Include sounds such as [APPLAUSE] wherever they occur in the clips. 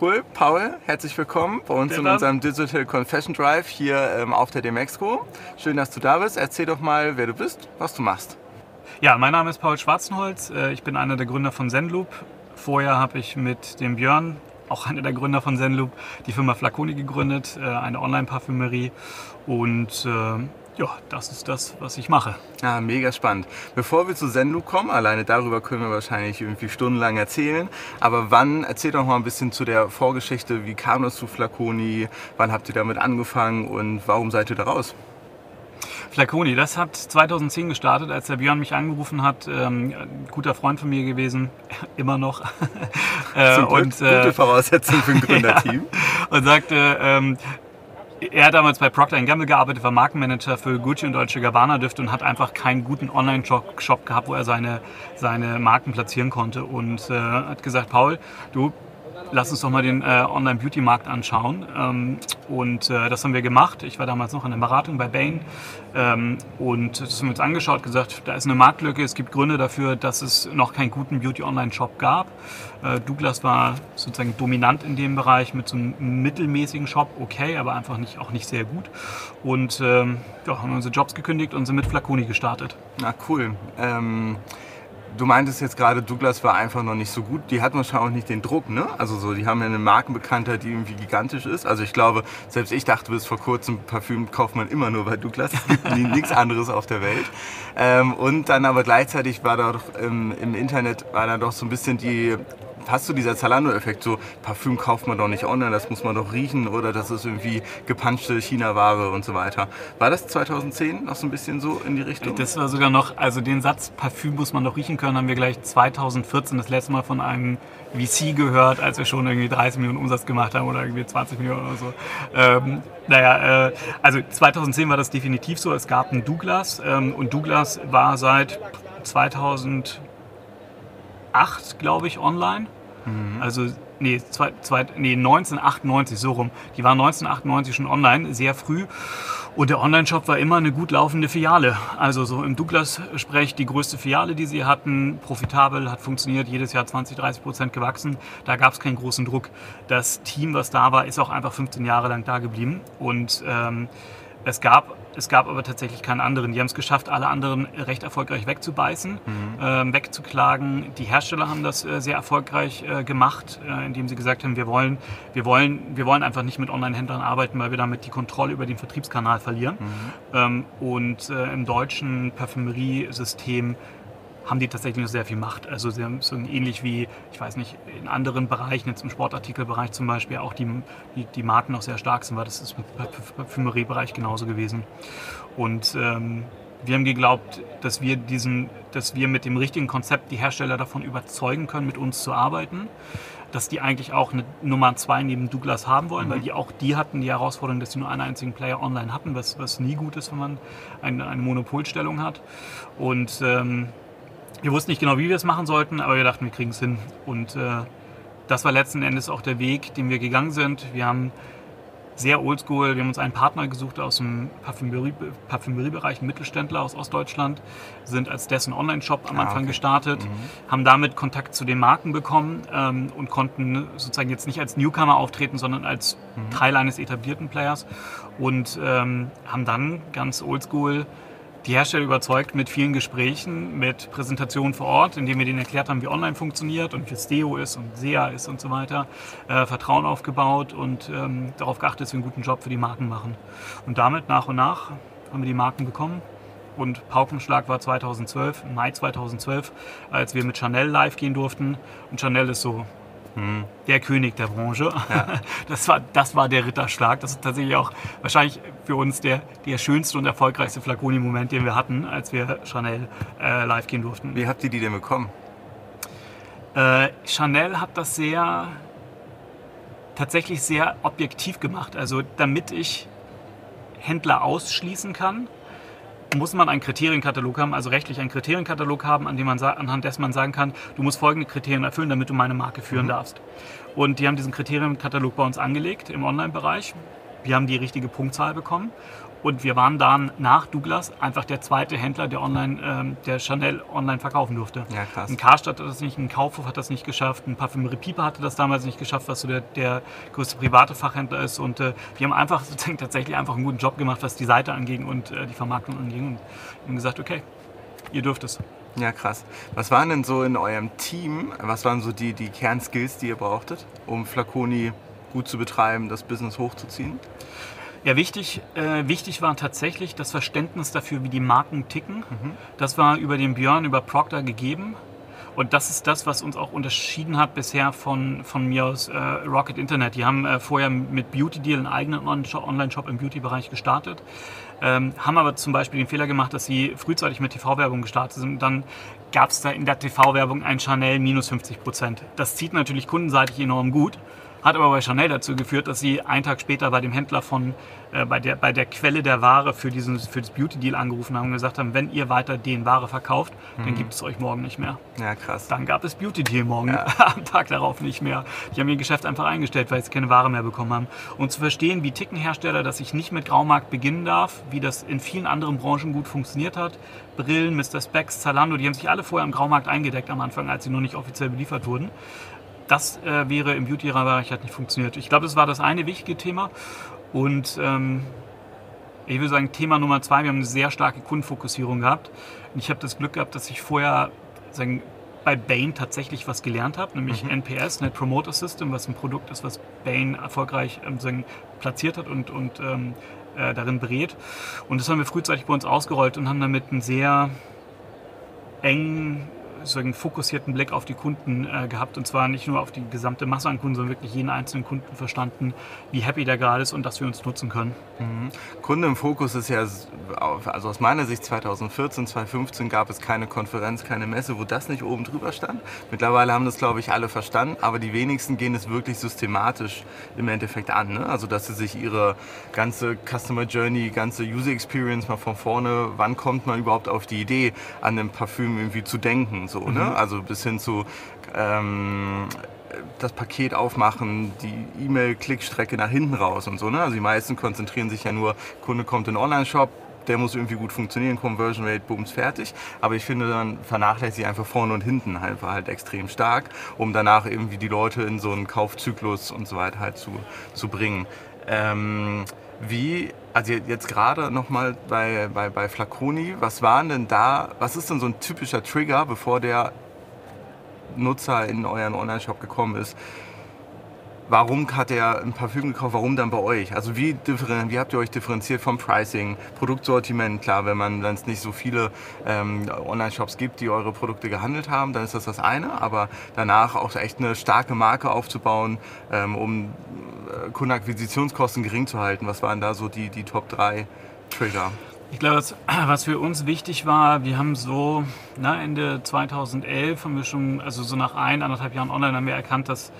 Cool, Paul, herzlich willkommen bei uns in unserem Digital Confession Drive hier ähm, auf der Demexco. Schön, dass du da bist. Erzähl doch mal, wer du bist, was du machst. Ja, mein Name ist Paul Schwarzenholz. Äh, ich bin einer der Gründer von Zenloop. Vorher habe ich mit dem Björn, auch einer der Gründer von Zenloop, die Firma Flaconi gegründet, äh, eine Online-Parfümerie. Und äh, ja, das ist das, was ich mache. Ja, mega spannend. Bevor wir zu Zenloop kommen, alleine darüber können wir wahrscheinlich irgendwie stundenlang erzählen. Aber wann, erzähl doch mal ein bisschen zu der Vorgeschichte. Wie kam das zu Flaconi? Wann habt ihr damit angefangen und warum seid ihr da raus? Flaconi, das hat 2010 gestartet, als der Björn mich angerufen hat. Ähm, ein guter Freund von mir gewesen, [LAUGHS] immer noch. [LAUGHS] äh, und, äh, gute Voraussetzung für ein [LAUGHS] Gründerteam. ja, und sagte, ähm, er hat damals bei Procter Gamble gearbeitet, war Markenmanager für Gucci und Deutsche Gabbana Düfte und hat einfach keinen guten Online-Shop gehabt, wo er seine, seine Marken platzieren konnte. Und äh, hat gesagt, Paul, du lass uns doch mal den äh, Online-Beauty-Markt anschauen. Ähm, und äh, das haben wir gemacht. Ich war damals noch in der Beratung bei Bain. Ähm, und das haben wir uns angeschaut, gesagt, da ist eine Marktlücke. Es gibt Gründe dafür, dass es noch keinen guten Beauty-Online-Shop gab. Äh, Douglas war sozusagen dominant in dem Bereich mit so einem mittelmäßigen Shop, okay, aber einfach nicht, auch nicht sehr gut. Und ähm, ja, haben unsere Jobs gekündigt und sind mit Flaconi gestartet. Na cool. Du meintest jetzt gerade, Douglas war einfach noch nicht so gut. Die hatten wahrscheinlich auch nicht den Druck, ne? Also so, die haben ja eine Markenbekanntheit, die irgendwie gigantisch ist. Also ich glaube, selbst ich dachte bis vor kurzem, Parfüm kauft man immer nur bei Douglas. [LAUGHS] Es gibt nichts anderes auf der Welt. Ähm, und dann aber gleichzeitig war da doch im, im Internet war da doch so ein bisschen die hast du dieser Zalando-Effekt, so Parfüm kauft man doch nicht online, das muss man doch riechen oder das ist irgendwie gepanschte China-Ware und so weiter. War das 2010 noch so ein bisschen so in die Richtung? Das war sogar noch, also den Satz Parfüm muss man doch riechen können, haben wir gleich 2014 das letzte Mal von einem VC gehört, als wir schon irgendwie 30 Millionen Umsatz gemacht haben oder irgendwie 20 Millionen oder so. Ähm, naja, äh, also 2010 war das definitiv so. Es gab einen Douglas ähm, und Douglas war seit 2000 2008, glaube ich, online. Mhm. Also, nee, zwei, zwei, nee, 1998, so rum. Die war 1998 schon online, sehr früh. Und der Online-Shop war immer eine gut laufende Filiale. Also so im Douglas-Sprech die größte Filiale, die sie hatten, profitabel, hat funktioniert, jedes Jahr 20, 30 Prozent gewachsen. Da gab es keinen großen Druck. Das Team, was da war, ist auch einfach 15 Jahre lang da geblieben. Und ähm, es gab es gab aber tatsächlich keinen anderen. Die haben es geschafft, alle anderen recht erfolgreich wegzubeißen, mhm. äh, wegzuklagen. Die Hersteller haben das äh, sehr erfolgreich äh, gemacht, äh, indem sie gesagt haben, wir wollen, wir, wollen, wir wollen einfach nicht mit Online-Händlern arbeiten, weil wir damit die Kontrolle über den Vertriebskanal verlieren. Mhm. Ähm, und äh, im deutschen Parfümeriesystem haben die tatsächlich noch sehr viel Macht. Also sie haben so ähnlich wie, ich weiß nicht, in anderen Bereichen, jetzt im Sportartikelbereich zum Beispiel, auch die, die, die Marken noch sehr stark sind, weil das ist im Parfümeriebereich genauso gewesen. Und ähm, wir haben geglaubt, dass wir, diesen, dass wir mit dem richtigen Konzept die Hersteller davon überzeugen können, mit uns zu arbeiten. Dass die eigentlich auch eine Nummer zwei neben Douglas haben wollen, mhm. weil die auch die hatten die Herausforderung, dass sie nur einen einzigen Player online hatten, was, was nie gut ist, wenn man eine, eine Monopolstellung hat. Und ähm, wir wussten nicht genau, wie wir es machen sollten, aber wir dachten, wir kriegen es hin. Und äh, das war letzten Endes auch der Weg, den wir gegangen sind. Wir haben sehr oldschool, wir haben uns einen Partner gesucht aus dem Parfümerie, Parfümeriebereich, einen Mittelständler aus Ostdeutschland, sind als dessen Online-Shop am ah, Anfang okay. gestartet, mhm. haben damit Kontakt zu den Marken bekommen ähm, und konnten sozusagen jetzt nicht als Newcomer auftreten, sondern als mhm. Teil eines etablierten Players und ähm, haben dann ganz oldschool die Hersteller überzeugt mit vielen Gesprächen, mit Präsentationen vor Ort, indem wir denen erklärt haben, wie online funktioniert und wie STEO ist und SEA ist und so weiter. Äh, Vertrauen aufgebaut und ähm, darauf geachtet, dass wir einen guten Job für die Marken machen. Und damit nach und nach haben wir die Marken bekommen. Und Paukenschlag war 2012, Mai 2012, als wir mit Chanel live gehen durften. Und Chanel ist so Mhm. Der König der Branche. Ja. [LAUGHS] Das, war, das war der Ritterschlag. Das ist tatsächlich auch wahrscheinlich für uns der, der schönste und erfolgreichste Flaconi-Moment, den wir hatten, als wir Chanel äh, live gehen durften. Wie habt ihr die denn bekommen? Äh, Chanel hat das sehr, tatsächlich sehr objektiv gemacht. Also damit ich Händler ausschließen kann, muss man einen Kriterienkatalog haben, also rechtlich einen Kriterienkatalog haben, an dem man, anhand dessen man sagen kann, du musst folgende Kriterien erfüllen, damit du meine Marke führen mhm. darfst. Und die haben diesen Kriterienkatalog bei uns angelegt im Online-Bereich. Wir haben die richtige Punktzahl bekommen Und wir waren dann nach Douglas einfach der zweite Händler, der online, ähm, der Chanel online verkaufen durfte. Ja, krass. Ein Karstadt hat das nicht, ein Kaufhof hat das nicht geschafft, ein Parfümerie Pieper hatte das damals nicht geschafft, was so der, der größte private Fachhändler ist. Und äh, wir haben einfach [LAUGHS] sozusagen tatsächlich einfach einen guten Job gemacht, was die Seite anging und äh, die Vermarktung anging. Und haben gesagt, okay, ihr dürft es. Ja, krass. Was waren denn so in eurem Team, was waren so die, die Kernskills, die ihr brauchtet, um Flaconi gut zu betreiben, das Business hochzuziehen? Ja, wichtig, äh, wichtig war tatsächlich das Verständnis dafür, wie die Marken ticken. Das war über den Björn, über Procter gegeben. Und das ist das, was uns auch unterschieden hat bisher von, von mir aus äh, Rocket Internet. Die haben äh, vorher mit Beauty Deal einen eigenen Online-Shop im Beauty-Bereich gestartet, ähm, haben aber zum Beispiel den Fehler gemacht, dass sie frühzeitig mit TV-Werbung gestartet sind. Und dann gab es da in der TV-Werbung ein Chanel minus 50 Prozent. Das zieht natürlich kundenseitig enorm gut. Hat aber bei Chanel dazu geführt, dass sie einen Tag später bei dem Händler von, äh, bei, der, bei der Quelle der Ware für, diesen, für das Beauty Deal angerufen haben und gesagt haben, wenn ihr weiter den Ware verkauft, dann gibt es euch morgen nicht mehr. Ja, krass. Dann gab es Beauty Deal morgen Ja. [LAUGHS] am Tag darauf nicht mehr. Die haben ihr Geschäft einfach eingestellt, weil sie keine Ware mehr bekommen haben. Und zu verstehen, wie ticken Hersteller, dass ich nicht mit Graumarkt beginnen darf, wie das in vielen anderen Branchen gut funktioniert hat. Brillen, Mr. Specs, Zalando, die haben sich alle vorher im Graumarkt eingedeckt am Anfang, als sie noch nicht offiziell beliefert wurden. Das äh, wäre im Beauty-Bereich hat nicht funktioniert. Ich glaube, das war das eine wichtige Thema. Und ähm, ich würde sagen, Thema Nummer zwei, wir haben eine sehr starke Kundenfokussierung gehabt. Und ich habe das Glück gehabt, dass ich vorher sagen, bei Bain tatsächlich was gelernt habe, nämlich NPS, Net Promoter System, was ein Produkt ist, was Bain erfolgreich ähm, sagen, platziert hat und, und ähm, äh, darin berät. Und das haben wir frühzeitig bei uns ausgerollt und haben damit einen sehr engen sozusagen fokussierten Blick auf die Kunden äh, gehabt und zwar nicht nur auf die gesamte Masse an Kunden, sondern wirklich jeden einzelnen Kunden verstanden, wie happy der gerade ist und dass wir uns nutzen können. Kunde im Fokus ist ja, also aus meiner Sicht 2014, 2015 gab es keine Konferenz, keine Messe, wo das nicht oben drüber stand. Mittlerweile haben das, glaube ich, alle verstanden, aber die wenigsten gehen es wirklich systematisch im Endeffekt an. Ne? Also, dass sie sich ihre ganze Customer Journey, ganze User Experience mal von vorne, wann kommt man überhaupt auf die Idee, an einem Parfüm irgendwie zu denken, so, ne? Also bis hin zu ähm, das Paket aufmachen, die E-Mail-Klickstrecke nach hinten raus und so. Ne? Also die meisten konzentrieren sich ja nur, Kunde kommt in den Online-Shop, der muss irgendwie gut funktionieren, Conversion Rate, bums, fertig. Aber ich finde, dann vernachlässige ich einfach vorne und hinten einfach halt extrem stark, um danach irgendwie die Leute in so einen Kaufzyklus und so weiter halt zu, zu bringen. Ähm, wie, also jetzt gerade nochmal bei, bei, bei Flaconi, was waren denn da, was ist denn so ein typischer Trigger, bevor der Nutzer in euren Online-Shop gekommen ist? Warum hat er ein Parfüm gekauft? Warum dann bei euch? Also wie, wie habt ihr euch differenziert vom Pricing, Produktsortiment? Klar, wenn man es nicht so viele ähm, Online-Shops gibt, die eure Produkte gehandelt haben, dann ist das das eine. Aber danach auch echt eine starke Marke aufzubauen, ähm, um äh, Kundenakquisitionskosten gering zu halten. Was waren da so die, die Top 3 Trigger? Ich glaube, was, [CLEARS THROAT] was für uns wichtig war, wir haben so na, Ende 2011 haben wir schon, also so nach ein, anderthalb Jahren online haben wir erkannt, dass,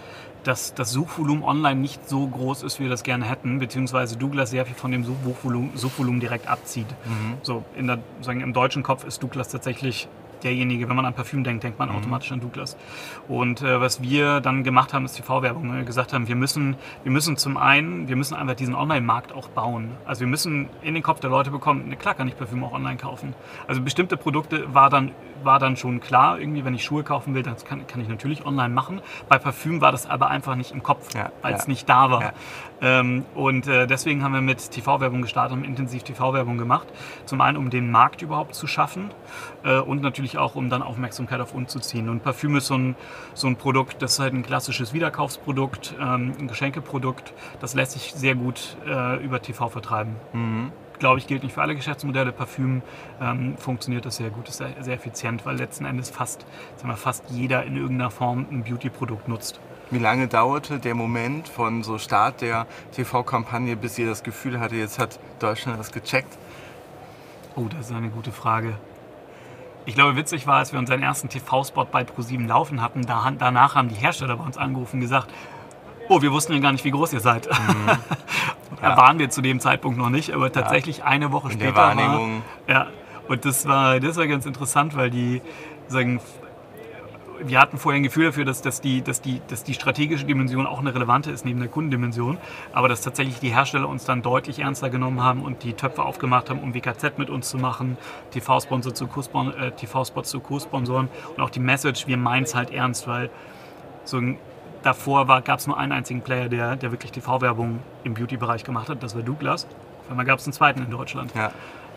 dass das Suchvolumen online nicht so groß ist, wie wir das gerne hätten, beziehungsweise Douglas sehr viel von dem Suchvolumen, Suchvolumen direkt abzieht. So in der, sagen, im deutschen Kopf ist Douglas tatsächlich derjenige, wenn man an Parfüm denkt, denkt man automatisch an Douglas. Und äh, was wir dann gemacht haben, ist TV-Werbung. Wir gesagt haben, wir müssen, wir müssen zum einen, wir müssen einfach diesen Online-Markt auch bauen. Also wir müssen in den Kopf der Leute bekommen, ne, klar kann ich Parfüm auch online kaufen. Also bestimmte Produkte war dann, war dann schon klar, irgendwie, wenn ich Schuhe kaufen will, das kann, kann ich natürlich online machen. Bei Parfüm war das aber einfach nicht im Kopf, Ja, weil es ja. nicht da war. Ähm, und äh, deswegen haben wir mit TV-Werbung gestartet, haben intensiv TV-Werbung gemacht. Zum einen, um den Markt überhaupt zu schaffen äh, und natürlich auch, um dann Aufmerksamkeit auf uns zu ziehen. Und Parfüm ist so ein, so ein Produkt, das ist halt ein klassisches Wiederkaufsprodukt, ähm, ein Geschenkeprodukt. Das lässt sich sehr gut äh, über TV vertreiben. Glaube ich, gilt nicht für alle Geschäftsmodelle. Parfüm ähm, funktioniert das sehr gut, ist sehr, sehr effizient, weil letzten Endes fast, sagen wir, fast jeder in irgendeiner Form ein Beauty-Produkt nutzt. Wie lange dauerte der Moment von so Start der TV-Kampagne, bis ihr das Gefühl hatte, jetzt hat Deutschland das gecheckt? Oh, das ist eine gute Frage. Ich glaube, witzig war, als wir unseren ersten TV-Spot bei ProSieben laufen hatten, da, danach haben die Hersteller bei uns angerufen und gesagt, oh, wir wussten ja gar nicht, wie groß ihr seid. [LAUGHS] Da Ja. waren wir zu dem Zeitpunkt noch nicht, aber tatsächlich eine Woche In der später Wahrnehmung. War, ja, und das war, das war ganz interessant, weil die sagen, wir hatten vorher ein Gefühl dafür, dass, dass, die, dass, die, dass die strategische Dimension auch eine relevante ist neben der Kundendimension, aber dass tatsächlich die Hersteller uns dann deutlich ernster genommen haben und die Töpfe aufgemacht haben, um WKZ mit uns zu machen, TV-Sponsor zu äh, TV-Spots zu Co-Sponsoren und auch die Message, wir meinen es halt ernst, weil so ein, davor gab es nur einen einzigen Player, der, der wirklich TV-Werbung im Beauty-Bereich gemacht hat, das war Douglas. Auf einmal gab es einen zweiten in Deutschland. Ja.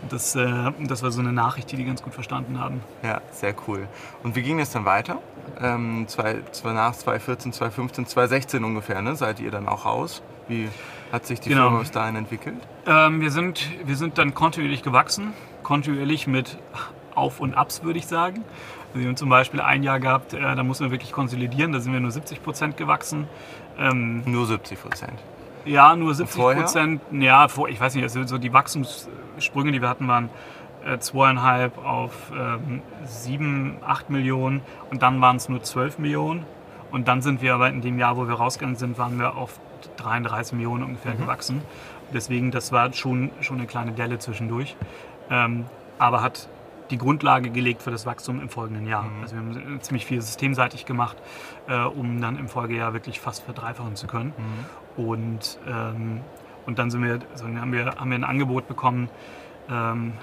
Das, äh, das war so eine Nachricht, die die ganz gut verstanden haben. Ja, sehr cool. Und wie ging es dann weiter? Ähm, zwei, zwei, nach 2014, 2015, 2016 ungefähr, ne? seid ihr dann auch raus? Wie hat sich die genau. Firma bis dahin entwickelt? Ähm, wir, sind, wir sind dann kontinuierlich gewachsen, kontinuierlich mit Auf und Abs, würde ich sagen. Wir haben zum Beispiel ein Jahr gehabt, äh, da mussten wir wirklich konsolidieren, da sind wir nur 70 Prozent gewachsen. Ähm, nur 70 Prozent? Ja, nur 70 Prozent. Ja, vor, ich weiß nicht, also so die Wachstumssprünge, die wir hatten, waren äh, zweieinhalb auf ähm, sieben, acht Millionen und dann waren es nur 12 Millionen. Und dann sind wir aber in dem Jahr, wo wir rausgegangen sind, waren wir auf 33 Millionen ungefähr mhm. gewachsen. Deswegen, das war schon, schon eine kleine Delle zwischendurch. Ähm, aber hat die Grundlage gelegt für das Wachstum im folgenden Jahr. Mhm. Also wir haben ziemlich viel systemseitig gemacht, äh, um dann im Folgejahr wirklich fast verdreifachen zu können. Mhm. Und, ähm, und dann sind wir, also haben, wir, haben wir ein Angebot bekommen, ähm,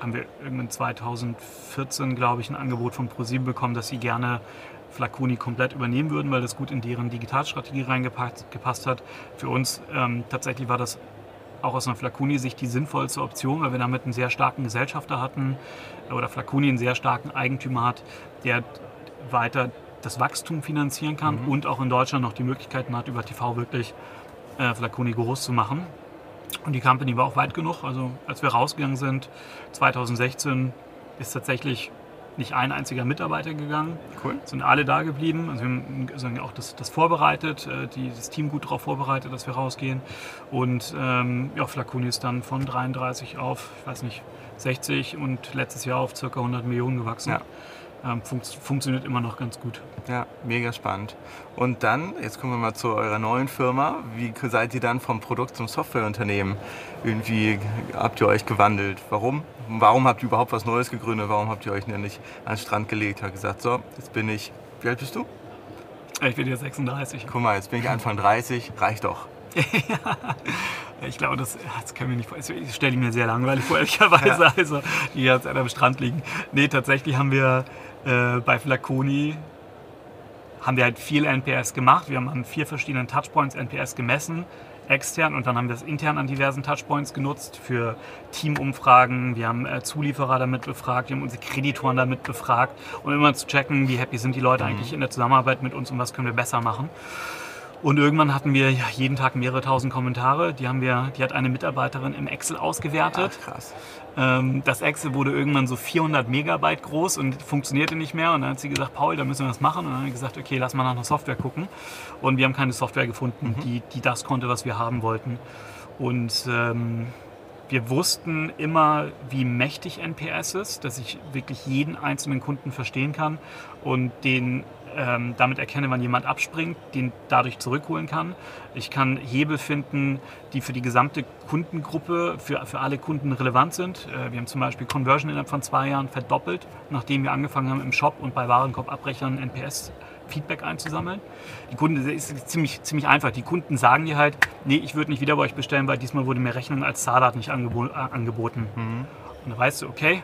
haben wir irgendwann 2014, glaube ich, ein Angebot von ProSieben bekommen, dass sie gerne Flaconi komplett übernehmen würden, weil das gut in deren Digitalstrategie reingepasst hat. Für uns ähm, tatsächlich war das auch aus einer Flaconi-Sicht die sinnvollste Option, weil wir damit einen sehr starken Gesellschafter hatten oder Flaconi einen sehr starken Eigentümer hat, der weiter das Wachstum finanzieren kann mhm. und auch in Deutschland noch die Möglichkeiten hat, über TV wirklich äh, Flaconi groß zu machen. Und die Company war auch weit genug. Also als wir rausgegangen sind, 2016, ist tatsächlich nicht ein einziger Mitarbeiter gegangen. Cool. Sind alle da geblieben. Also wir haben auch das, das vorbereitet, äh, die, das Team gut darauf vorbereitet, dass wir rausgehen. Und ähm, ja, Flaconi ist dann von 33 auf, ich weiß nicht, 60 und letztes Jahr auf ca. 100 Millionen gewachsen. Ja ähm, fun funktioniert immer noch ganz gut. Ja, mega spannend. Und dann, jetzt kommen wir mal zu eurer neuen Firma. Wie seid ihr dann vom Produkt zum Softwareunternehmen? Irgendwie habt ihr euch gewandelt. Warum? Warum habt ihr überhaupt was Neues gegründet? Warum habt ihr euch nicht an den Strand gelegt? Habt gesagt, so, jetzt bin ich, wie alt bist du? Ich bin jetzt 36. Guck mal, jetzt bin ich Anfang 30, reicht doch. [LAUGHS] ich glaube, das, das können wir nicht Das stelle ich mir sehr langweilig vor, ehrlicherweise. Ja. Also, die jetzt am Strand liegen. Nee, tatsächlich haben wir äh, bei Flaconi haben wir halt viel NPS gemacht. Wir haben an vier verschiedenen Touchpoints NPS gemessen, extern und dann haben wir es intern an diversen Touchpoints genutzt für Teamumfragen. Wir haben äh, Zulieferer damit befragt, wir haben unsere Kreditoren damit befragt, um immer zu checken, wie happy sind die Leute mhm. eigentlich in der Zusammenarbeit mit uns und was können wir besser machen. Und irgendwann hatten wir ja, jeden Tag mehrere tausend Kommentare. Die, haben wir, die hat eine Mitarbeiterin im Excel ausgewertet. Ach, krass. Ähm, das Excel wurde irgendwann so 400 Megabyte groß und funktionierte nicht mehr. Und dann hat sie gesagt, Paul, da müssen wir was machen. Und dann haben wir gesagt, okay, lass mal nach einer Software gucken. Und wir haben keine Software gefunden, mhm. die, die das konnte, was wir haben wollten. Und ähm, wir wussten immer, wie mächtig NPS ist, dass ich wirklich jeden einzelnen Kunden verstehen kann und den ähm, damit erkenne, wann jemand abspringt, den dadurch zurückholen kann. Ich kann Hebel finden, die für die gesamte Kundengruppe, für, für alle Kunden relevant sind. Äh, wir haben zum Beispiel Conversion innerhalb von zwei Jahren verdoppelt, nachdem wir angefangen haben im Shop und bei Warenkorbabbrechern NPS Feedback einzusammeln. Die Kunden, ist ziemlich, ziemlich einfach. Die Kunden sagen dir halt, nee, ich würde nicht wieder bei euch bestellen, weil diesmal wurde mir Rechnung als Zahlart nicht angebo äh, angeboten. Mhm. Und da weißt du, okay,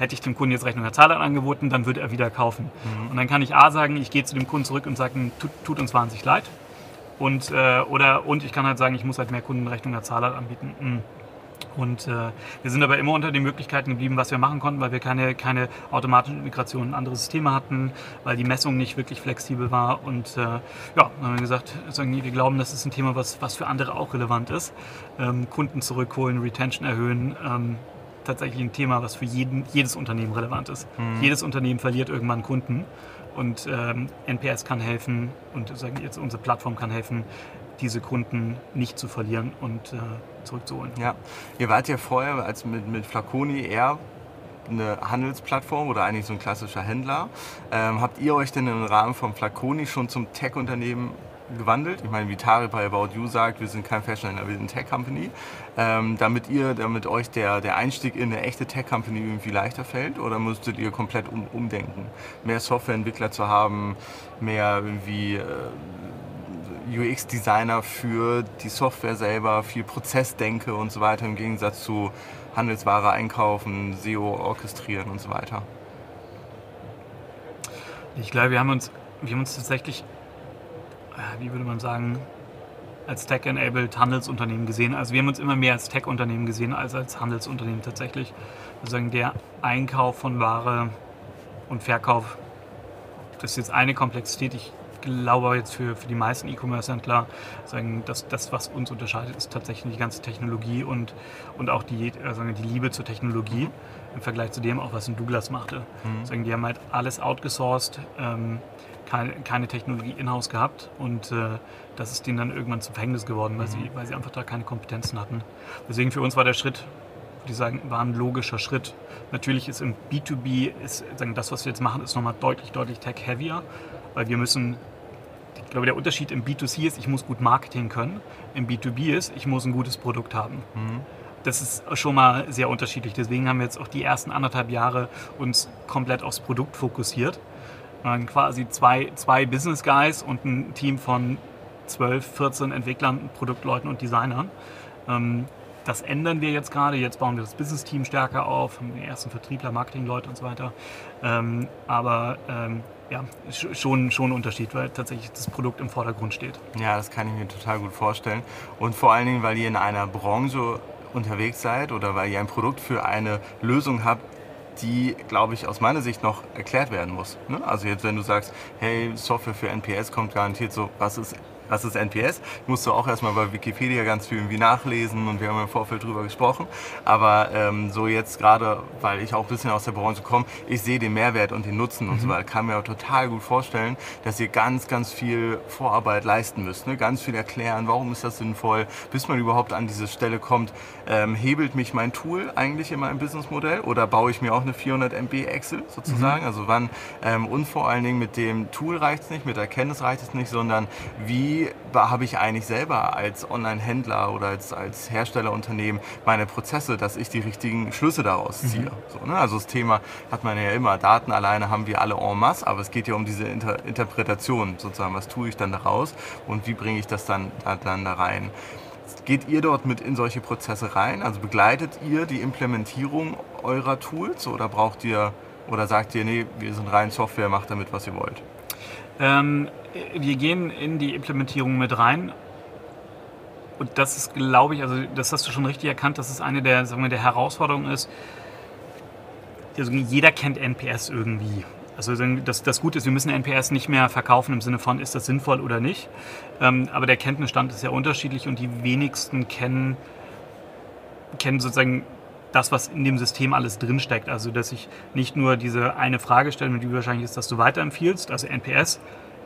hätte ich dem Kunden jetzt Rechnung der Zahlart angeboten, dann würde er wieder kaufen. Mhm. Und dann kann ich A sagen, ich gehe zu dem Kunden zurück und sage, tut, tut uns wahnsinnig leid. Und, äh, oder, und ich kann halt sagen, ich muss halt mehr Kunden Rechnung der Zahlart anbieten. Mhm. Und äh, wir sind aber immer unter den Möglichkeiten geblieben, was wir machen konnten, weil wir keine, keine automatischen Migrationen in andere Systeme hatten, weil die Messung nicht wirklich flexibel war. Und äh, ja, dann haben wir gesagt, wir glauben, das ist ein Thema, was, was für andere auch relevant ist. Ähm, Kunden zurückholen, Retention erhöhen, ähm, tatsächlich ein Thema, was für jeden, jedes Unternehmen relevant ist. Mhm. Jedes Unternehmen verliert irgendwann Kunden und ähm, NPS kann helfen und sagen jetzt unsere Plattform kann helfen, diese Kunden nicht zu verlieren und äh, zurückzuholen. Ja, ihr wart ja vorher als mit, mit Flaconi eher eine Handelsplattform oder eigentlich so ein klassischer Händler. Ähm, habt ihr euch denn im Rahmen von Flaconi schon zum Tech-Unternehmen gewandelt. Ich meine, wie Tari bei About You sagt, wir sind kein Fashion, wir sind Tech Company. Ähm, damit ihr, damit euch der, der Einstieg in eine echte Tech Company irgendwie leichter fällt oder müsstet ihr komplett um, umdenken? Mehr Softwareentwickler zu haben, mehr irgendwie äh, UX-Designer für die Software selber, viel Prozessdenke und so weiter im Gegensatz zu Handelsware einkaufen, SEO orchestrieren und so weiter. Ich glaube, wir haben uns, wir haben uns tatsächlich, wie würde man sagen, als Tech-enabled Handelsunternehmen gesehen. Also wir haben uns immer mehr als Tech-Unternehmen gesehen als als Handelsunternehmen tatsächlich. Also der Einkauf von Ware und Verkauf, das ist jetzt eine Komplexität. Ich glaube jetzt für, für die meisten E-Commerce-Händler, sagen, dass das, was uns unterscheidet, ist tatsächlich die ganze Technologie und, und auch die, sagen, die Liebe zur Technologie im Vergleich zu dem, auch was ein Douglas machte. Mhm. Sagen, die haben halt alles outgesourced, ähm, keine, keine Technologie in-house gehabt und äh, das ist denen dann irgendwann zum Verhängnis geworden, weil, mhm. sie, weil sie einfach da keine Kompetenzen hatten. Deswegen für uns war der Schritt, würde ich sagen, war ein logischer Schritt. Natürlich ist im B2B, ist, sagen, das, was wir jetzt machen, ist nochmal deutlich, deutlich tech-heavier, weil wir müssen ich glaube, der Unterschied im B2C ist, ich muss gut Marketing können. Im B2B ist, ich muss ein gutes Produkt haben. Mhm. Das ist schon mal sehr unterschiedlich. Deswegen haben wir jetzt auch die ersten anderthalb Jahre uns komplett aufs Produkt fokussiert. Und quasi zwei, zwei Business Guys und ein Team von 12, 14 Entwicklern, Produktleuten und Designern. Ähm, das ändern wir jetzt gerade. Jetzt bauen wir das Business-Team stärker auf, haben die ersten Vertriebler, Marketingleute und so weiter. Ähm, aber ähm, ja, schon, schon ein Unterschied, weil tatsächlich das Produkt im Vordergrund steht. Ja, das kann ich mir total gut vorstellen. Und vor allen Dingen, weil ihr in einer Branche unterwegs seid oder weil ihr ein Produkt für eine Lösung habt, die, glaube ich, aus meiner Sicht noch erklärt werden muss. Ne? Also jetzt, wenn du sagst, hey, Software für NPS kommt garantiert so, was ist was ist NPS? Ich musste auch erstmal bei Wikipedia ganz viel irgendwie nachlesen und wir haben im Vorfeld drüber gesprochen. Aber ähm, so jetzt gerade, weil ich auch ein bisschen aus der Branche komme, ich sehe den Mehrwert und den Nutzen mhm. und so mhm. weiter. Kann mir auch total gut vorstellen, dass ihr ganz, ganz viel Vorarbeit leisten müsst. Ne? Ganz viel erklären, warum ist das sinnvoll, bis man überhaupt an diese Stelle kommt. Ähm, hebelt mich mein Tool eigentlich in meinem Businessmodell oder baue ich mir auch eine 400 MB Excel sozusagen? Mhm. Also wann ähm, und vor allen Dingen mit dem Tool reicht es nicht, mit der Erkenntnis reicht es nicht, sondern wie habe ich eigentlich selber als Online-Händler oder als, als Herstellerunternehmen meine Prozesse, dass ich die richtigen Schlüsse daraus mhm. ziehe. Mhm. So, ne? Also das Thema hat man ja immer, Daten alleine haben wir alle en masse, aber es geht ja um diese Inter Interpretation sozusagen, was tue ich dann daraus und wie bringe ich das dann, dann da rein. Geht ihr dort mit in solche Prozesse rein? Also begleitet ihr die Implementierung eurer Tools oder braucht ihr oder sagt ihr, nee, wir sind rein Software, macht damit, was ihr wollt? Ähm, wir gehen in die Implementierung mit rein. Und das ist, glaube ich, also das hast du schon richtig erkannt, dass es eine der, sagen wir, der Herausforderungen ist. Also jeder kennt NPS irgendwie. Also das, das Gute ist, wir müssen NPS nicht mehr verkaufen im Sinne von, ist das sinnvoll oder nicht. Ähm, aber der Kenntnisstand ist sehr unterschiedlich und die wenigsten kennen, kennen sozusagen das, was in dem System alles drinsteckt. Also, dass ich nicht nur diese eine Frage stelle, die wahrscheinlich ist, dass du weiterempfiehlst, also NPS,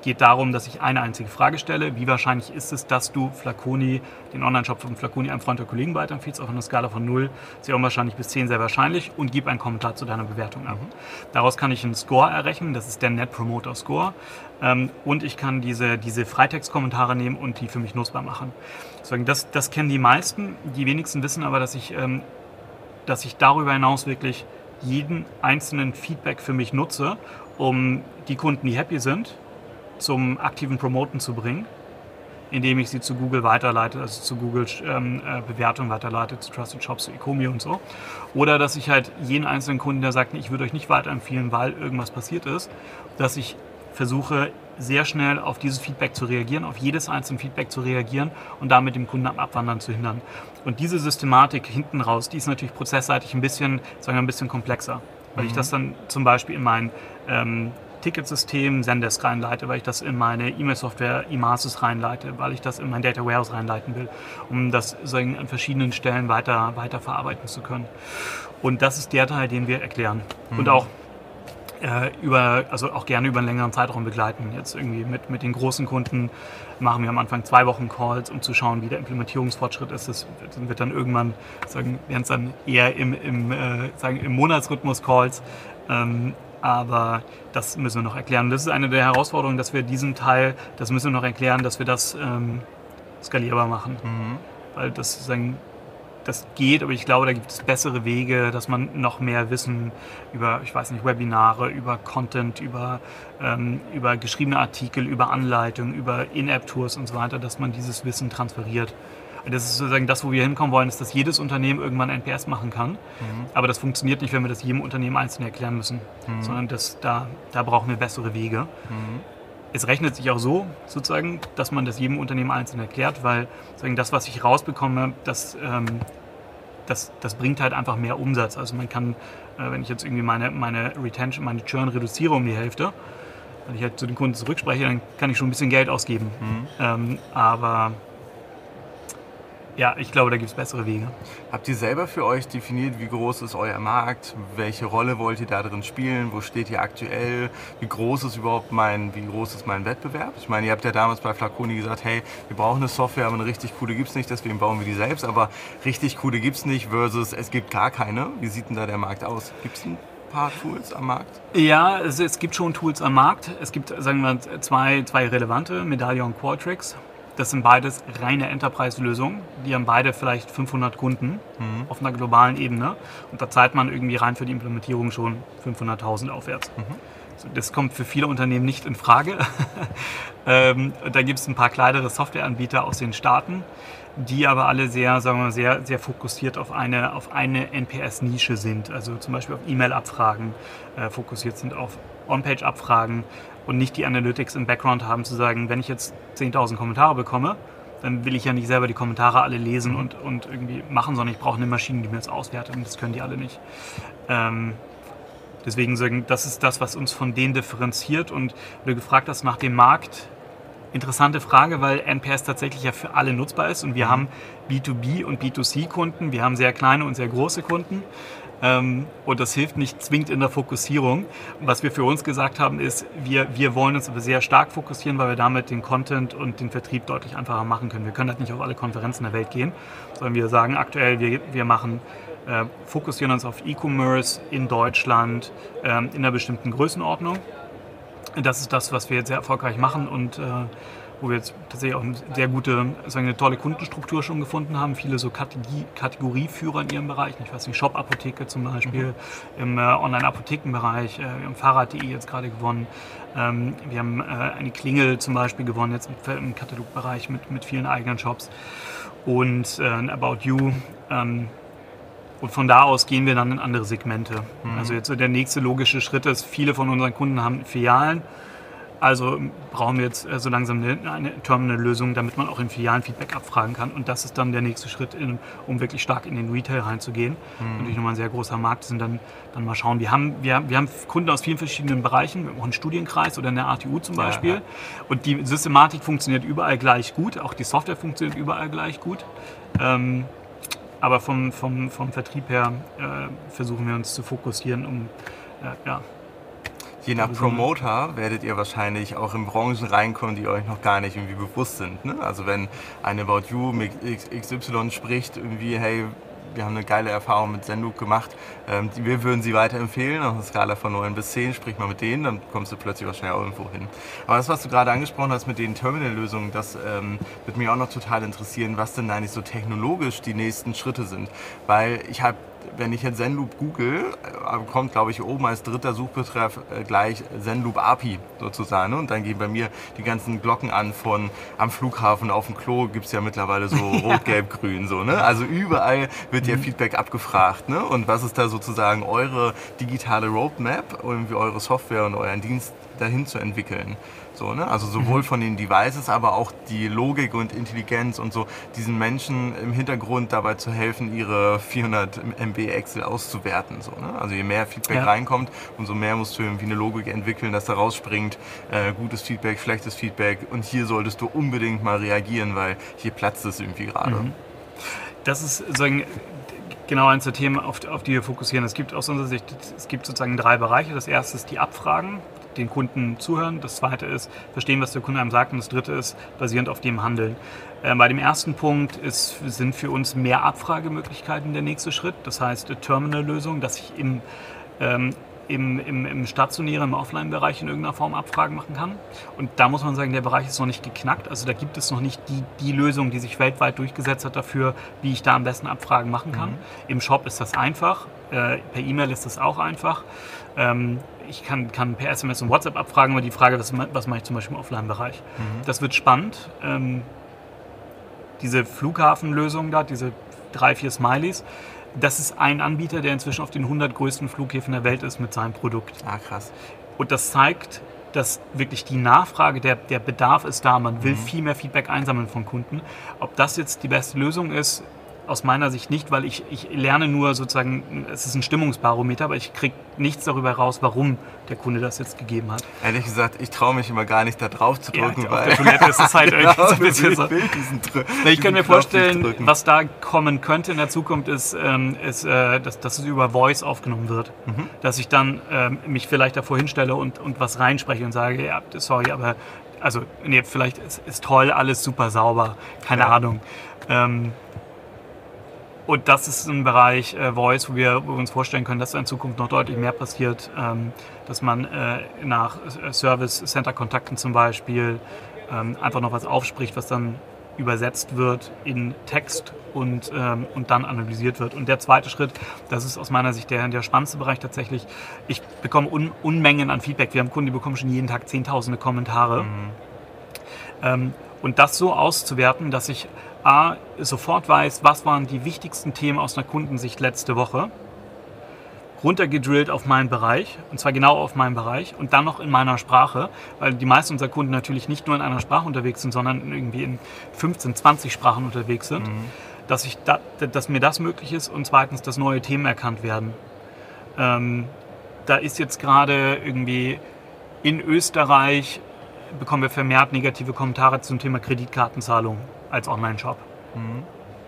geht darum, dass ich eine einzige Frage stelle. Wie wahrscheinlich ist es, dass du Flaconi, den Online-Shop von Flaconi, einem Freund oder Kollegen weiterempfiehlst? Auf einer Skala von 0 sehr unwahrscheinlich bis 10 sehr wahrscheinlich und gib einen Kommentar zu deiner Bewertung ab. Mhm. Daraus kann ich einen Score errechnen, das ist der Net Promoter Score. Ähm, und ich kann diese, diese Freitext-Kommentare nehmen und die für mich nutzbar machen. Das, das kennen die meisten. Die wenigsten wissen aber, dass ich, ähm, dass ich darüber hinaus wirklich jeden einzelnen Feedback für mich nutze, um die Kunden, die happy sind, zum aktiven Promoten zu bringen, indem ich sie zu Google weiterleite, also zu Google ähm, äh, Bewertung weiterleite, zu Trusted Shops, zu Ecomi und so. Oder dass ich halt jeden einzelnen Kunden, der sagt, ich würde euch nicht weiterempfehlen, weil irgendwas passiert ist, dass ich versuche sehr schnell auf dieses Feedback zu reagieren, auf jedes einzelne Feedback zu reagieren und damit dem Kunden am Abwandern zu hindern. Und diese Systematik hinten raus, die ist natürlich prozessseitig ein bisschen, sagen wir, ein bisschen komplexer, weil mhm. ich das dann zum Beispiel in meinen ähm, Ticketsystem Zendesk reinleite, weil ich das in meine E-Mail-Software Emasis reinleite, weil ich das in mein Data Warehouse reinleiten will, um das an verschiedenen Stellen weiter, weiter verarbeiten zu können. Und das ist der Teil, den wir erklären. Mhm. Und auch äh, über, also auch gerne über einen längeren Zeitraum begleiten. Jetzt irgendwie mit, mit den großen Kunden machen wir am Anfang zwei Wochen Calls, um zu schauen, wie der Implementierungsfortschritt ist. Das wird dann irgendwann, sagen, werden es dann eher im, im, äh, sagen, im Monatsrhythmus Calls. Ähm, aber das müssen wir noch erklären. Das ist eine der Herausforderungen, dass wir diesen Teil, das müssen wir noch erklären, dass wir das ähm, skalierbar machen. Mhm. Weil das sozusagen das geht, aber ich glaube, da gibt es bessere Wege, dass man noch mehr Wissen über, ich weiß nicht, Webinare, über Content, über, ähm, über geschriebene Artikel, über Anleitungen, über In-App-Tours und so weiter, dass man dieses Wissen transferiert. Das ist sozusagen das, wo wir hinkommen wollen, ist, dass jedes Unternehmen irgendwann NPS machen kann. Mhm. Aber das funktioniert nicht, wenn wir das jedem Unternehmen einzeln erklären müssen, mhm. sondern das, da, da brauchen wir bessere Wege. Mhm es rechnet sich auch so, sozusagen, dass man das jedem Unternehmen einzeln erklärt, weil sozusagen das, was ich rausbekomme, das, ähm, das, das bringt halt einfach mehr Umsatz. Also man kann, äh, wenn ich jetzt irgendwie meine, meine Retention, meine Churn reduziere um die Hälfte, wenn ich halt zu den Kunden zurückspreche, dann kann ich schon ein bisschen Geld ausgeben. Mhm. Ähm, aber ja, ich glaube, da gibt es bessere Wege. Habt ihr selber für euch definiert, wie groß ist euer Markt? Welche Rolle wollt ihr da drin spielen? Wo steht ihr aktuell? Wie groß ist überhaupt mein, wie groß ist mein Wettbewerb? Ich meine, ihr habt ja damals bei Flaconi gesagt, hey, wir brauchen eine Software, aber eine richtig coole gibt es nicht, deswegen bauen wir die selbst. Aber richtig coole gibt es nicht versus es gibt gar keine. Wie sieht denn da der Markt aus? Gibt es ein paar Tools am Markt? Ja, es, es, gibt schon Tools am Markt. Es gibt, sagen wir, zwei, zwei relevante, Medaillon Qualtrics. Das sind beides reine Enterprise-Lösungen. Die haben beide vielleicht 500 Kunden mhm. auf einer globalen Ebene. Und da zahlt man irgendwie rein für die Implementierung schon 500.000 aufwärts. Mhm. Das kommt für viele Unternehmen nicht in Frage. [LAUGHS] ähm, da gibt es ein paar kleinere Softwareanbieter aus den Staaten, die aber alle sehr, sagen wir mal, sehr, sehr fokussiert auf eine, auf eine NPS-Nische sind. Also zum Beispiel auf E-Mail-Abfragen äh, fokussiert sind, auf On-Page-Abfragen und nicht die Analytics im Background haben, zu sagen, wenn ich jetzt 10.000 Kommentare bekomme, dann will ich ja nicht selber die Kommentare alle lesen mhm. und, und irgendwie machen, sondern ich brauche eine Maschine, die mir das auswertet und das können die alle nicht. Ähm, deswegen sagen, das ist das, was uns von denen differenziert und du gefragt hast nach dem Markt, interessante Frage, weil NPS tatsächlich ja für alle nutzbar ist und wir mhm. haben B2B und B2C-Kunden, wir haben sehr kleine und sehr große Kunden. Ähm, und das hilft nicht zwingend in der Fokussierung. Was wir für uns gesagt haben, ist, wir, wir wollen uns sehr stark fokussieren, weil wir damit den Content und den Vertrieb deutlich einfacher machen können. Wir können halt nicht auf alle Konferenzen der Welt gehen, sondern wir sagen aktuell, wir, wir machen äh, fokussieren uns auf E-Commerce in Deutschland äh, in einer bestimmten Größenordnung. Das ist das, was wir jetzt sehr erfolgreich machen und äh, wo wir jetzt tatsächlich auch eine sehr gute, also eine tolle Kundenstruktur schon gefunden haben. Viele so Kategorie, Kategorieführer in ihrem Bereich. Ich weiß nicht, Shop-Apotheke zum Beispiel, mhm. im äh, Online-Apothekenbereich. Äh, wir haben Fahrrad.de jetzt gerade gewonnen. Ähm, wir haben äh, eine Klingel zum Beispiel gewonnen, jetzt im, im Katalogbereich mit, mit vielen eigenen Shops. Und äh, About You. Ähm, und von da aus gehen wir dann in andere Segmente. Mhm. Also jetzt so der nächste logische Schritt ist, viele von unseren Kunden haben Filialen also brauchen wir jetzt äh, so langsam eine, eine Terminal-Lösung, damit man auch in Filialen Feedback abfragen kann. Und das ist dann der nächste Schritt, in, um wirklich stark in den Retail reinzugehen. Mhm. Natürlich nochmal ein sehr großer Markt sind, dann, dann mal schauen. Wir haben, wir, wir haben Kunden aus vielen verschiedenen Bereichen, auch einen Studienkreis oder eine ATU zum Beispiel. Ja, ja. Und die Systematik funktioniert überall gleich gut, auch die Software funktioniert überall gleich gut. Ähm, aber vom, vom, vom Vertrieb her äh, versuchen wir uns zu fokussieren, um äh, ja, Je nach Promoter werdet ihr wahrscheinlich auch in Branchen reinkommen, die euch noch gar nicht irgendwie bewusst sind. Ne? Also wenn eine About You mit XY spricht, irgendwie, hey, wir haben eine geile Erfahrung mit Senduk gemacht, ähm, wir würden sie weiterempfehlen, auf einer Skala von 9 bis 10, sprich mal mit denen, dann kommst du plötzlich wahrscheinlich auch irgendwo hin. Aber das, was du gerade angesprochen hast mit den Terminal-Lösungen, das ähm, wird mich auch noch total interessieren, was denn eigentlich so technologisch die nächsten Schritte sind. Weil ich habe wenn ich jetzt Zenloop google, äh, kommt glaube ich oben als dritter Suchbetreff äh, gleich Zenloop API sozusagen. Ne? Und dann gehen bei mir die ganzen Glocken an von am Flughafen auf dem Klo gibt es ja mittlerweile so [LAUGHS] rot, gelb, grün. So, ne? Also überall wird ja mhm. Feedback abgefragt. Ne? Und was ist da sozusagen eure digitale Roadmap, irgendwie eure Software und euren Dienst dahin zu entwickeln? So, ne? Also sowohl mhm. von den Devices, aber auch die Logik und Intelligenz und so, diesen Menschen im Hintergrund dabei zu helfen, ihre 400 MB Excel auszuwerten. So, ne? Also je mehr Feedback ja. reinkommt, umso mehr musst du irgendwie eine Logik entwickeln, dass da rausspringt, äh, gutes Feedback, schlechtes Feedback und hier solltest du unbedingt mal reagieren, weil hier platzt es irgendwie gerade. Mhm. Das ist sozusagen genau eins der Themen, auf, auf die wir fokussieren. Es gibt aus unserer Sicht, es gibt sozusagen drei Bereiche. Das erste ist die Abfragen den Kunden zuhören. Das zweite ist verstehen, was der Kunde einem sagt. Und das dritte ist basierend auf dem handeln. Äh, bei dem ersten Punkt ist, sind für uns mehr Abfragemöglichkeiten der nächste Schritt. Das heißt, Terminal-Lösung, dass ich im ähm, im, im, im stationären, im Offline-Bereich in irgendeiner Form Abfragen machen kann. Und da muss man sagen, der Bereich ist noch nicht geknackt. Also da gibt es noch nicht die, die Lösung, die sich weltweit durchgesetzt hat dafür, wie ich da am besten Abfragen machen kann. Mhm. Im Shop ist das einfach, äh, per E-Mail ist das auch einfach. Ähm, ich kann, kann, per SMS und WhatsApp abfragen, aber die Frage, was, was mache ich zum Beispiel im Offline-Bereich? Mhm. Das wird spannend. Ähm, diese Flughafenlösung da, diese drei, vier Smileys, das ist ein Anbieter, der inzwischen auf den 100 größten Flughäfen der Welt ist mit seinem Produkt. Ah, krass. Und das zeigt, dass wirklich die Nachfrage, der, der Bedarf ist da. Man will mhm. viel mehr Feedback einsammeln von Kunden. Ob das jetzt die beste Lösung ist, aus meiner Sicht nicht, weil ich, ich lerne nur sozusagen, es ist ein Stimmungsbarometer, aber ich kriege nichts darüber raus, warum der Kunde das jetzt gegeben hat. Ehrlich gesagt, ich traue mich immer gar nicht da drauf zu drücken, ja, weil auf der Toilette ist es halt genau, [LAUGHS] irgendwie so ein bisschen so. ich kann mir vorstellen, was da kommen könnte in der Zukunft, ist, ähm, ist äh, dass, dass es über Voice aufgenommen wird. Mhm. Dass ich dann ähm, mich vielleicht davor hinstelle und, und was reinspreche und sage, ja, sorry, aber also, nee, vielleicht ist, ist toll, alles super sauber, keine ja. Ahnung. Ähm, und das ist ein Bereich äh, Voice, wo wir, uns vorstellen können, dass da in Zukunft noch deutlich mehr passiert, ähm, dass man äh, nach äh, Service-Center-Kontakten zum Beispiel ähm, einfach noch was aufspricht, was dann übersetzt wird in Text und, ähm, und dann analysiert wird. Und der zweite Schritt, das ist aus meiner Sicht der, der spannendste Bereich tatsächlich, ich bekomme Un Unmengen an Feedback. Wir haben Kunden, die bekommen schon jeden Tag zehntausende Kommentare. Mhm. Ähm, und das so auszuwerten, dass ich A, sofort weiß, was waren die wichtigsten Themen aus einer Kundensicht letzte Woche, runtergedrillt auf meinen Bereich, und zwar genau auf meinen Bereich und dann noch in meiner Sprache, weil die meisten unserer Kunden natürlich nicht nur in einer Sprache unterwegs sind, sondern irgendwie in 15, 20 Sprachen unterwegs sind, mhm. dass, ich da, dass mir das möglich ist und zweitens, dass neue Themen erkannt werden. Ähm, da ist jetzt gerade irgendwie in Österreich bekommen wir vermehrt negative Kommentare zum Thema Kreditkartenzahlung als Online-Shop. Mhm.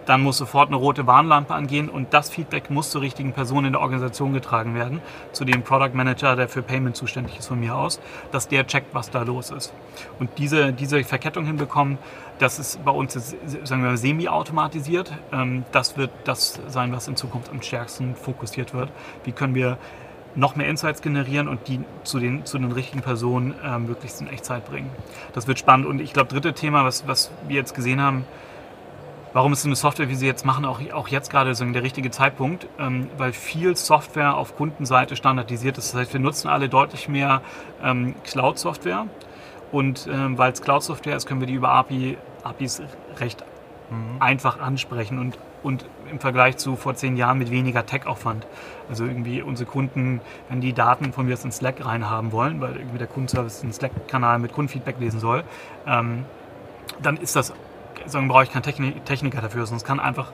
Dann muss sofort eine rote Warnlampe angehen und das Feedback muss zur richtigen Person in der Organisation getragen werden, zu dem Product Manager, der für Payment zuständig ist von mir aus, dass der checkt, was da los ist. Und diese, diese Verkettung hinbekommen, das ist bei uns sagen wir semi-automatisiert. Ähm, das wird das sein, was in Zukunft am stärksten fokussiert wird. Wie können wir noch mehr Insights generieren und die zu den, zu den richtigen Personen äh, möglichst in Echtzeit bringen. Das wird spannend. Und ich glaube, dritte Thema, was, was wir jetzt gesehen haben, warum ist eine Software, wie sie jetzt machen, auch, auch jetzt gerade so der richtige Zeitpunkt, ähm, weil viel Software auf Kundenseite standardisiert ist. Das heißt, wir nutzen alle deutlich mehr ähm, Cloud-Software. Und ähm, weil es Cloud-Software ist, können wir die über API, APIs recht mhm. einfach ansprechen und, und im Vergleich zu vor zehn Jahren mit weniger Tech-Aufwand. Also irgendwie unsere Kunden, wenn die Daten von mir aus in Slack reinhaben wollen, weil irgendwie der Kundenservice einen Slack-Kanal mit Kundenfeedback lesen soll, ähm, dann ist das, sagen brauche ich keinen Techniker dafür, sondern es kann einfach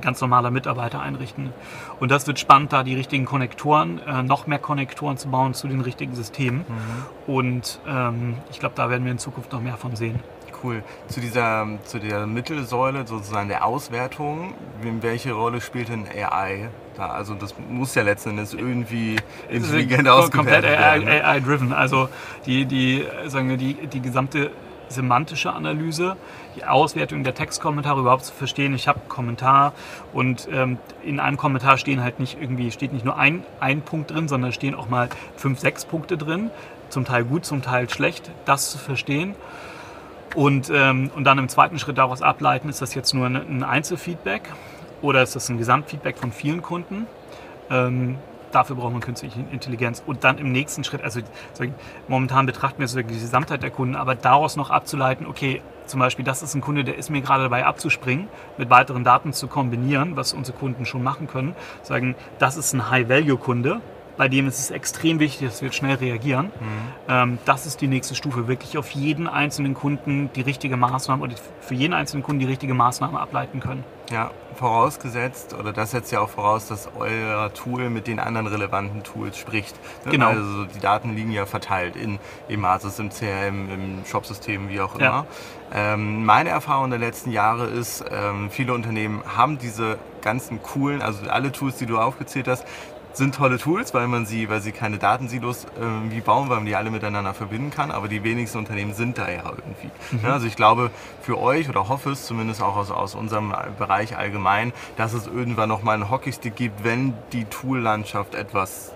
ganz normaler Mitarbeiter einrichten. Und das wird spannend, da die richtigen Konnektoren, äh, noch mehr Konnektoren zu bauen zu den richtigen Systemen. Mhm. Und ähm, ich glaube, da werden wir in Zukunft noch mehr von sehen cool. Zu dieser, zu der Mittelsäule, sozusagen der Auswertung, welche Rolle spielt denn AI da? Also das muss ja letzten Endes irgendwie intelligent ausgewertet werden. Komplett AI-driven. Also die, die, sagen wir, die, die gesamte semantische Analyse, die Auswertung der Textkommentare überhaupt zu verstehen. Ich habe einen Kommentar und ähm, in einem Kommentar stehen halt nicht irgendwie, steht nicht nur ein, ein Punkt drin, sondern stehen auch mal fünf, sechs Punkte drin. Zum Teil gut, zum Teil schlecht. Das zu verstehen und, ähm, und dann im zweiten Schritt daraus ableiten, ist das jetzt nur ein Einzelfeedback oder ist das ein Gesamtfeedback von vielen Kunden? Ähm, dafür braucht man künstliche Intelligenz. Und dann im nächsten Schritt, also momentan betrachten wir so die Gesamtheit der Kunden, aber daraus noch abzuleiten, okay, zum Beispiel, das ist ein Kunde, der ist mir gerade dabei abzuspringen, mit weiteren Daten zu kombinieren, was unsere Kunden schon machen können. Sagen, das ist ein High-Value-Kunde, bei dem ist es extrem wichtig, dass wir schnell reagieren. Mhm. Ähm, das ist die nächste Stufe, wirklich auf jeden einzelnen Kunden die richtige Maßnahme oder für jeden einzelnen Kunden die richtige Maßnahme ableiten können. Ja, vorausgesetzt, oder das setzt ja auch voraus, dass euer Tool mit den anderen relevanten Tools spricht. Ne? Genau. Also die Daten liegen ja verteilt in Emasis, im CRM, im Shopsystem, wie auch immer. Ja. Ähm, meine Erfahrung der letzten Jahre ist, ähm, viele Unternehmen haben diese ganzen coolen, also alle Tools, die du aufgezählt hast, sind tolle Tools, weil man sie, weil sie keine Datensilos äh, wie bauen, weil man die alle miteinander verbinden kann. Aber die wenigsten Unternehmen sind da ja irgendwie. Mhm. Ja, also ich glaube für euch oder hoffe es zumindest auch aus, aus unserem Bereich allgemein, dass es irgendwann noch mal einen Hockeystick gibt, wenn die Toollandschaft etwas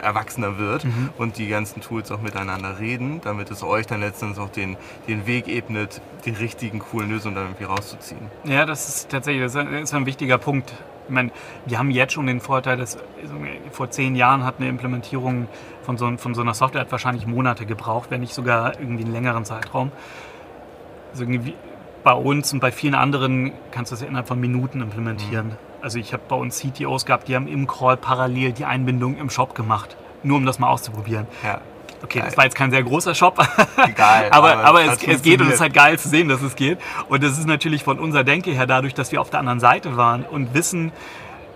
erwachsener wird Mhm. und die ganzen Tools auch miteinander reden, damit es euch dann letztens auch den, den Weg ebnet, die richtigen coolen Lösungen dann irgendwie rauszuziehen. Ja, das ist tatsächlich das ist ein wichtiger Punkt. Ich meine, wir haben jetzt schon den Vorteil, dass vor zehn Jahren hat eine Implementierung von so, von so einer Software hat wahrscheinlich Monate gebraucht, wenn nicht sogar irgendwie einen längeren Zeitraum. Also bei uns und bei vielen anderen kannst du das ja innerhalb von Minuten implementieren. Also ich habe bei uns CTOs gehabt, die haben im Crawl parallel die Einbindung im Shop gemacht, nur um das mal auszuprobieren. Ja. Okay, das war jetzt kein sehr großer Shop. [LAUGHS] Egal, aber, aber aber es es, geht und es ist halt geil zu sehen, dass es geht. Und das ist natürlich von unserer Denke her dadurch, dass wir auf der anderen Seite waren und wissen,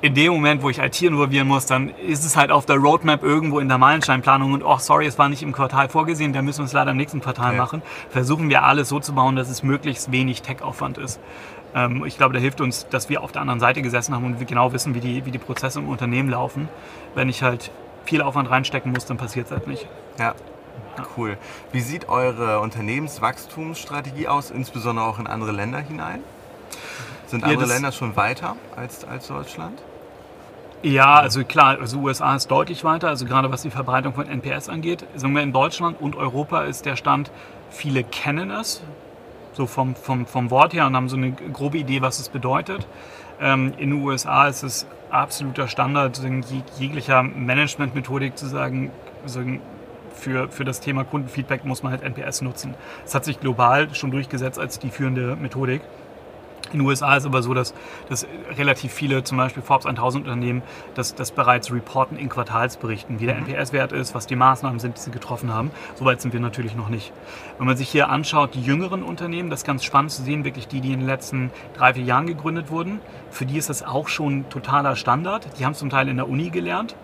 in dem Moment, wo ich IT involvieren muss, dann ist es halt auf der Roadmap irgendwo in der Meilensteinplanung und oh, sorry, es war nicht im Quartal vorgesehen, dann müssen wir es leider im nächsten Quartal Ja. machen. Versuchen wir alles so zu bauen, dass es möglichst wenig Tech-Aufwand ist. Ähm, ich glaube, da hilft uns, dass wir auf der anderen Seite gesessen haben und wir genau wissen, wie die, wie die Prozesse im Unternehmen laufen. Wenn ich halt viel Aufwand reinstecken muss, dann passiert es halt nicht. Ja, cool. Wie sieht eure Unternehmenswachstumsstrategie aus, insbesondere auch in andere Länder hinein? Sind Ja, andere das- Länder schon weiter als, als Deutschland? Ja, also klar, also USA ist deutlich weiter, also gerade was die Verbreitung von NPS angeht. Sagen wir in Deutschland und Europa ist der Stand, viele kennen es, so vom, vom, vom Wort her und haben so eine grobe Idee, was es bedeutet. Ähm, in den USA ist es absoluter Standard, jeglicher Managementmethodik zu sagen, für, für das Thema Kundenfeedback muss man halt NPS nutzen. Das hat sich global schon durchgesetzt als die führende Methodik. In den USA ist aber so, dass, dass relativ viele, zum Beispiel Forbes 1000 Unternehmen, das, das bereits reporten in Quartalsberichten, wie der NPS-Wert ist, was die Maßnahmen sind, die sie getroffen haben. Soweit sind wir natürlich noch nicht. Wenn man sich hier anschaut, die jüngeren Unternehmen, das ist ganz spannend zu sehen, wirklich die, die in den letzten drei, vier Jahren gegründet wurden, für die ist das auch schon totaler Standard. Die haben zum Teil in der Uni gelernt.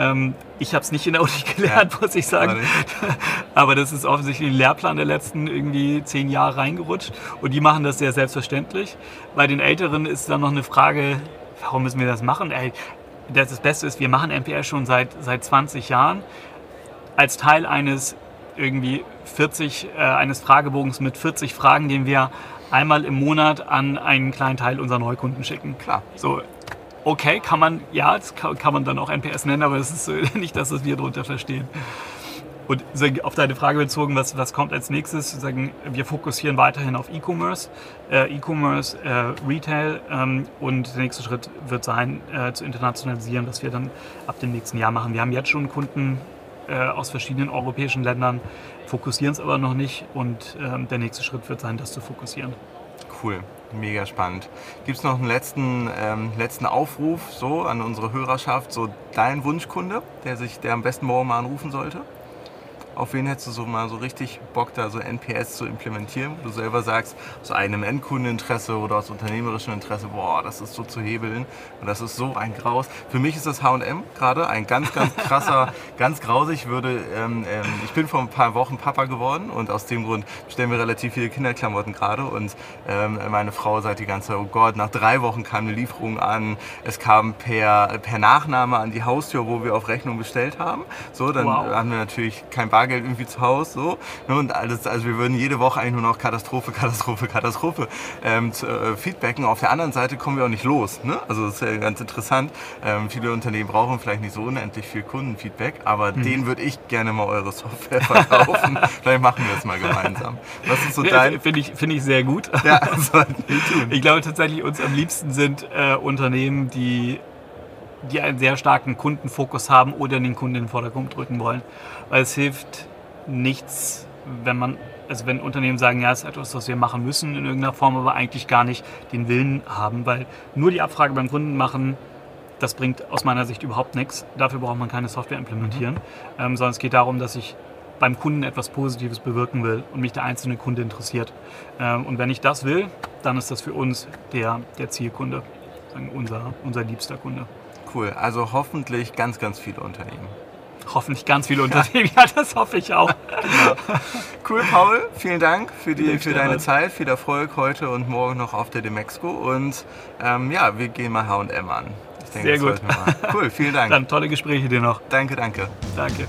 Ähm, ich habe es nicht in der Uni [LAUGHS] gelernt, muss ich sagen. [LAUGHS] Aber das ist offensichtlich in den Lehrplan der letzten irgendwie zehn Jahre reingerutscht. Und die machen das sehr selbstverständlich. Bei den Älteren ist dann noch eine Frage, warum müssen wir das machen? Ey, das, das Beste ist, wir machen NPS schon seit, seit 20 Jahren als Teil eines irgendwie 40, äh, eines Fragebogens mit 40 Fragen, den wir einmal im Monat an einen kleinen Teil unserer Neukunden schicken. Klar. So, okay, kann man, ja, das kann, kann man dann auch NPS nennen, aber [LAUGHS] das ist so nicht das, was wir darunter verstehen. Und auf deine Frage bezogen, was, was kommt als nächstes? Sagen, wir fokussieren weiterhin auf E-Commerce, äh, E-Commerce, äh, Retail ähm, und der nächste Schritt wird sein, äh, zu internationalisieren, was wir dann ab dem nächsten Jahr machen. Wir haben jetzt schon Kunden äh, aus verschiedenen europäischen Ländern, fokussieren es aber noch nicht und ähm, der nächste Schritt wird sein, das zu fokussieren. Cool, mega spannend. Gibt es noch einen letzten, ähm, letzten Aufruf so an unsere Hörerschaft, so dein Wunschkunde, der sich, der am besten morgen mal anrufen sollte? Auf wen hättest du so mal so richtig Bock, da so NPS zu implementieren, wo du selber sagst, aus eigenem Endkundeninteresse oder aus unternehmerischem Interesse, boah, das ist so zu hebeln und das ist so ein Graus. Für mich ist das H&M gerade ein ganz, ganz krasser, [LAUGHS] ganz grausig. Ich würde, ähm, ähm, ich bin vor ein paar Wochen Papa geworden und aus dem Grund bestellen wir relativ viele Kinderklamotten gerade und ähm, meine Frau sagt die ganze Zeit, oh Gott, nach drei Wochen kam eine Lieferung an, es kam per, per Nachname an die Haustür, wo wir auf Rechnung bestellt haben. So, dann Wow. haben wir natürlich kein Bargeld irgendwie zu Hause. So, ne, und alles, also wir würden jede Woche eigentlich nur noch Katastrophe, [LAUGHS] Katastrophe, Katastrophe ähm, zu, äh, feedbacken. Auf der anderen Seite kommen wir auch nicht los. Ne? Also das ist ja ganz interessant. Ähm, viele Unternehmen brauchen vielleicht nicht so unendlich viel Kundenfeedback, aber Mhm. denen würde ich gerne mal eure Software [LAUGHS] verkaufen. vielleicht machen wir es mal gemeinsam. Was ist so dein... Finde ich, finde ich sehr gut. Ja, [LAUGHS] sollten wir tun. Ich glaube tatsächlich, uns am liebsten sind äh, Unternehmen, die, die einen sehr starken Kundenfokus haben oder den Kunden in den Vordergrund drücken wollen. Weil es hilft nichts, wenn man, also wenn Unternehmen sagen, ja, es ist etwas, was wir machen müssen in irgendeiner Form, aber eigentlich gar nicht den Willen haben, weil nur die Abfrage beim Kunden machen, das bringt aus meiner Sicht überhaupt nichts. Dafür braucht man keine Software implementieren, ähm, sondern es geht darum, dass ich beim Kunden etwas Positives bewirken will und mich der einzelne Kunde interessiert. Ähm, und wenn ich das will, dann ist das für uns der, der Zielkunde, unser, unser liebster Kunde. Cool. Also hoffentlich ganz, ganz viele Unternehmen. Hoffentlich ganz viele Unternehmen, ja, [LAUGHS] das hoffe ich auch. Cool, Paul. Vielen Dank für, die, für deine. Zeit. Viel Erfolg heute und morgen noch auf der Demexco. Und ähm, ja, wir gehen mal H&M an. Ich Sehr das gut. Cool, vielen Dank. Dann tolle Gespräche dir noch. Danke, danke. Danke.